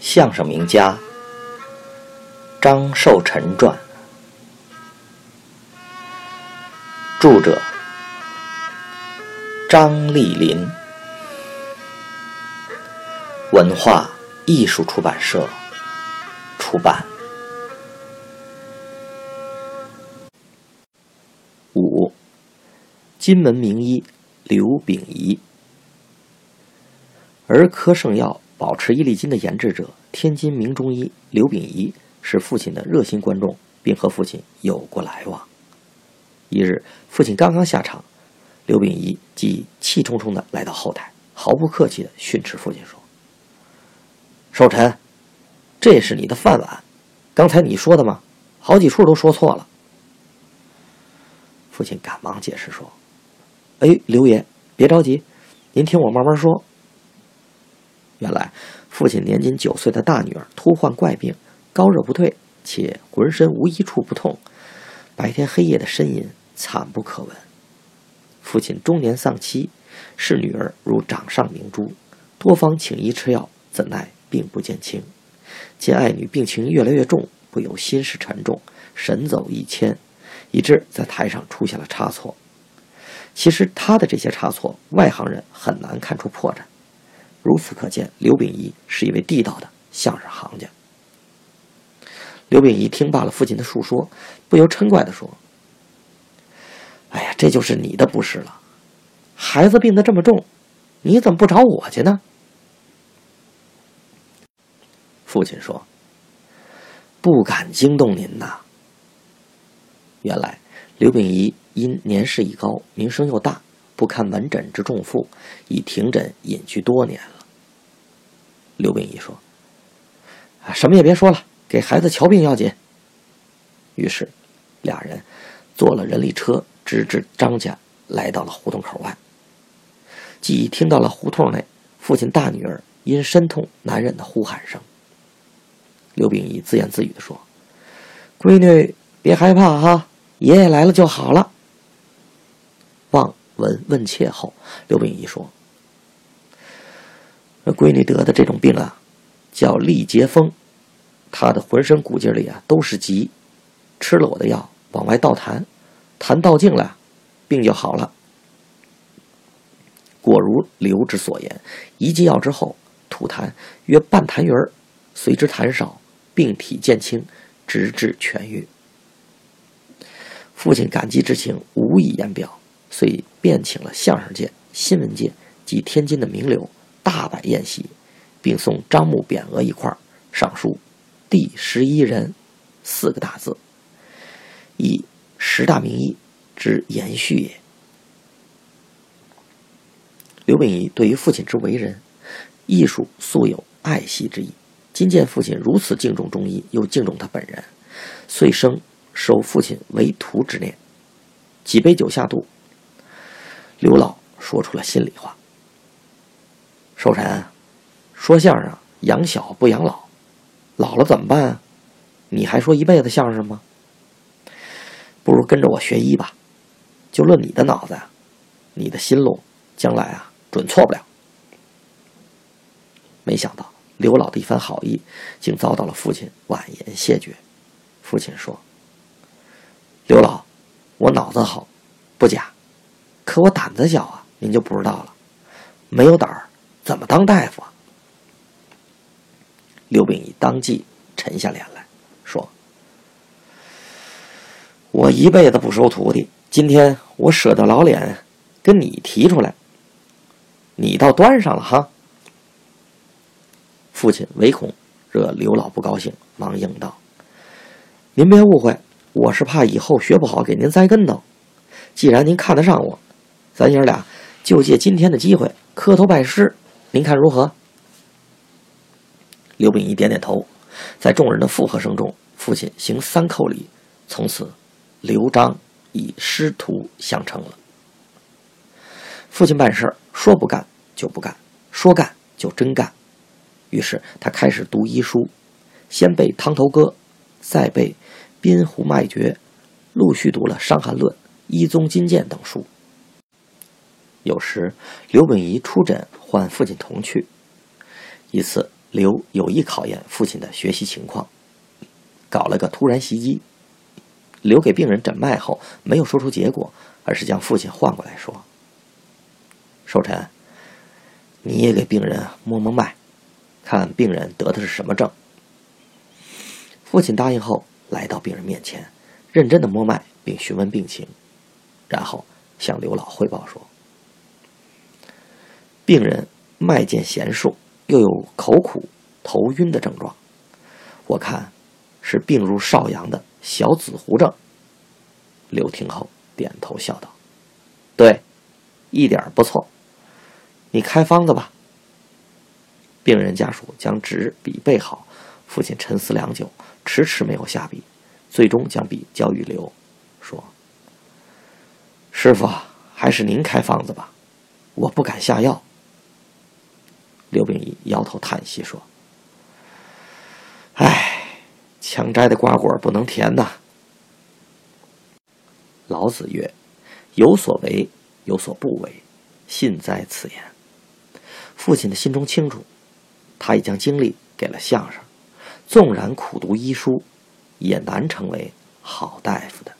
相声名家张寿臣传，著者张丽林，文化艺术出版社出版。五，金门名医刘秉仪，儿科圣药。保持伊利金的研制者，天津名中医刘秉仪是父亲的热心观众，并和父亲有过来往。一日，父亲刚刚下场，刘秉仪即气冲冲地来到后台，毫不客气地训斥父亲说：“寿臣，这是你的饭碗，刚才你说的吗？好几处都说错了。”父亲赶忙解释说：“哎，刘爷，别着急，您听我慢慢说。”原来，父亲年仅九岁的大女儿突患怪病，高热不退，且浑身无一处不痛，白天黑夜的呻吟惨不可闻。父亲中年丧妻，视女儿如掌上明珠，多方请医吃药，怎奈病不见轻。见爱女病情越来越重，不由心事沉重，神走意迁，以致在台上出现了差错。其实他的这些差错，外行人很难看出破绽。如此可见，刘秉仪是一位地道的相声行家。刘秉仪听罢了父亲的述说，不由嗔怪地说：“哎呀，这就是你的不是了！孩子病得这么重，你怎么不找我去呢？”父亲说：“不敢惊动您呐。”原来，刘秉仪因年事已高，名声又大。不堪门诊之重负，已停诊隐居多年了。刘秉义说：“啊，什么也别说了，给孩子瞧病要紧。”于是，俩人坐了人力车，直至张家，来到了胡同口外。既听到了胡同内父亲大女儿因身痛难忍的呼喊声。刘秉义自言自语的说：“闺女，别害怕哈，爷爷来了就好了。”望。闻问切后，刘秉义说：“闺女得的这种病啊，叫力结风，她的浑身骨节里啊都是疾，吃了我的药，往外倒痰，痰倒尽了，病就好了。果如刘之所言，一剂药之后，吐痰约半痰盂儿，随之痰少，病体渐轻，直至痊愈。父亲感激之情无以言表。”遂便请了相声界、新闻界及天津的名流大摆宴席，并送张木匾额一块，上书“第十一人”四个大字，以十大名医之延续也。刘秉仪对于父亲之为人、艺术素有爱惜之意，今见父亲如此敬重中医，又敬重他本人，遂生收父亲为徒之念。几杯酒下肚。刘老说出了心里话：“寿臣，说相声养小不养老，老了怎么办？你还说一辈子相声吗？不如跟着我学医吧。就论你的脑子，你的心路将来啊准错不了。”没想到刘老的一番好意，竟遭到了父亲婉言谢绝。父亲说：“刘老，我脑子好，不假。”可我胆子小啊，您就不知道了。没有胆儿，怎么当大夫啊？刘秉义当即沉下脸来说：“我一辈子不收徒弟，今天我舍得老脸跟你提出来，你倒端上了哈。”父亲唯恐惹刘老不高兴，忙应道：“您别误会，我是怕以后学不好给您栽跟头。既然您看得上我。”咱爷俩就借今天的机会磕头拜师，您看如何？刘秉义点点头，在众人的附和声中，父亲行三叩礼，从此刘璋以师徒相称了。父亲办事说不干就不干，说干就真干。于是他开始读医书，先背《汤头歌》，再背《滨湖脉诀》，陆续读了《伤寒论》《医宗金鉴》等书。有时，刘秉仪出诊，唤父亲同去。一次，刘有意考验父亲的学习情况，搞了个突然袭击。刘给病人诊脉后，没有说出结果，而是将父亲换过来说：“寿辰，你也给病人摸摸脉，看病人得的是什么症。”父亲答应后，来到病人面前，认真的摸脉并询问病情，然后向刘老汇报说：“病人脉见弦数，又有口苦、头晕的症状，我看是病入少阳的。”小紫湖症。刘听后点头笑道：“对，一点不错。你开方子吧。”病人家属将纸笔备好，父亲沉思良久，迟迟没有下笔，最终将笔交与刘，说：“师傅，还是您开方子吧，我不敢下药。”刘病已摇头叹息说：“唉。”强摘的瓜果不能甜呐。老子曰：“有所为，有所不为，信哉此言。”父亲的心中清楚，他已将精力给了相声，纵然苦读医书，也难成为好大夫的。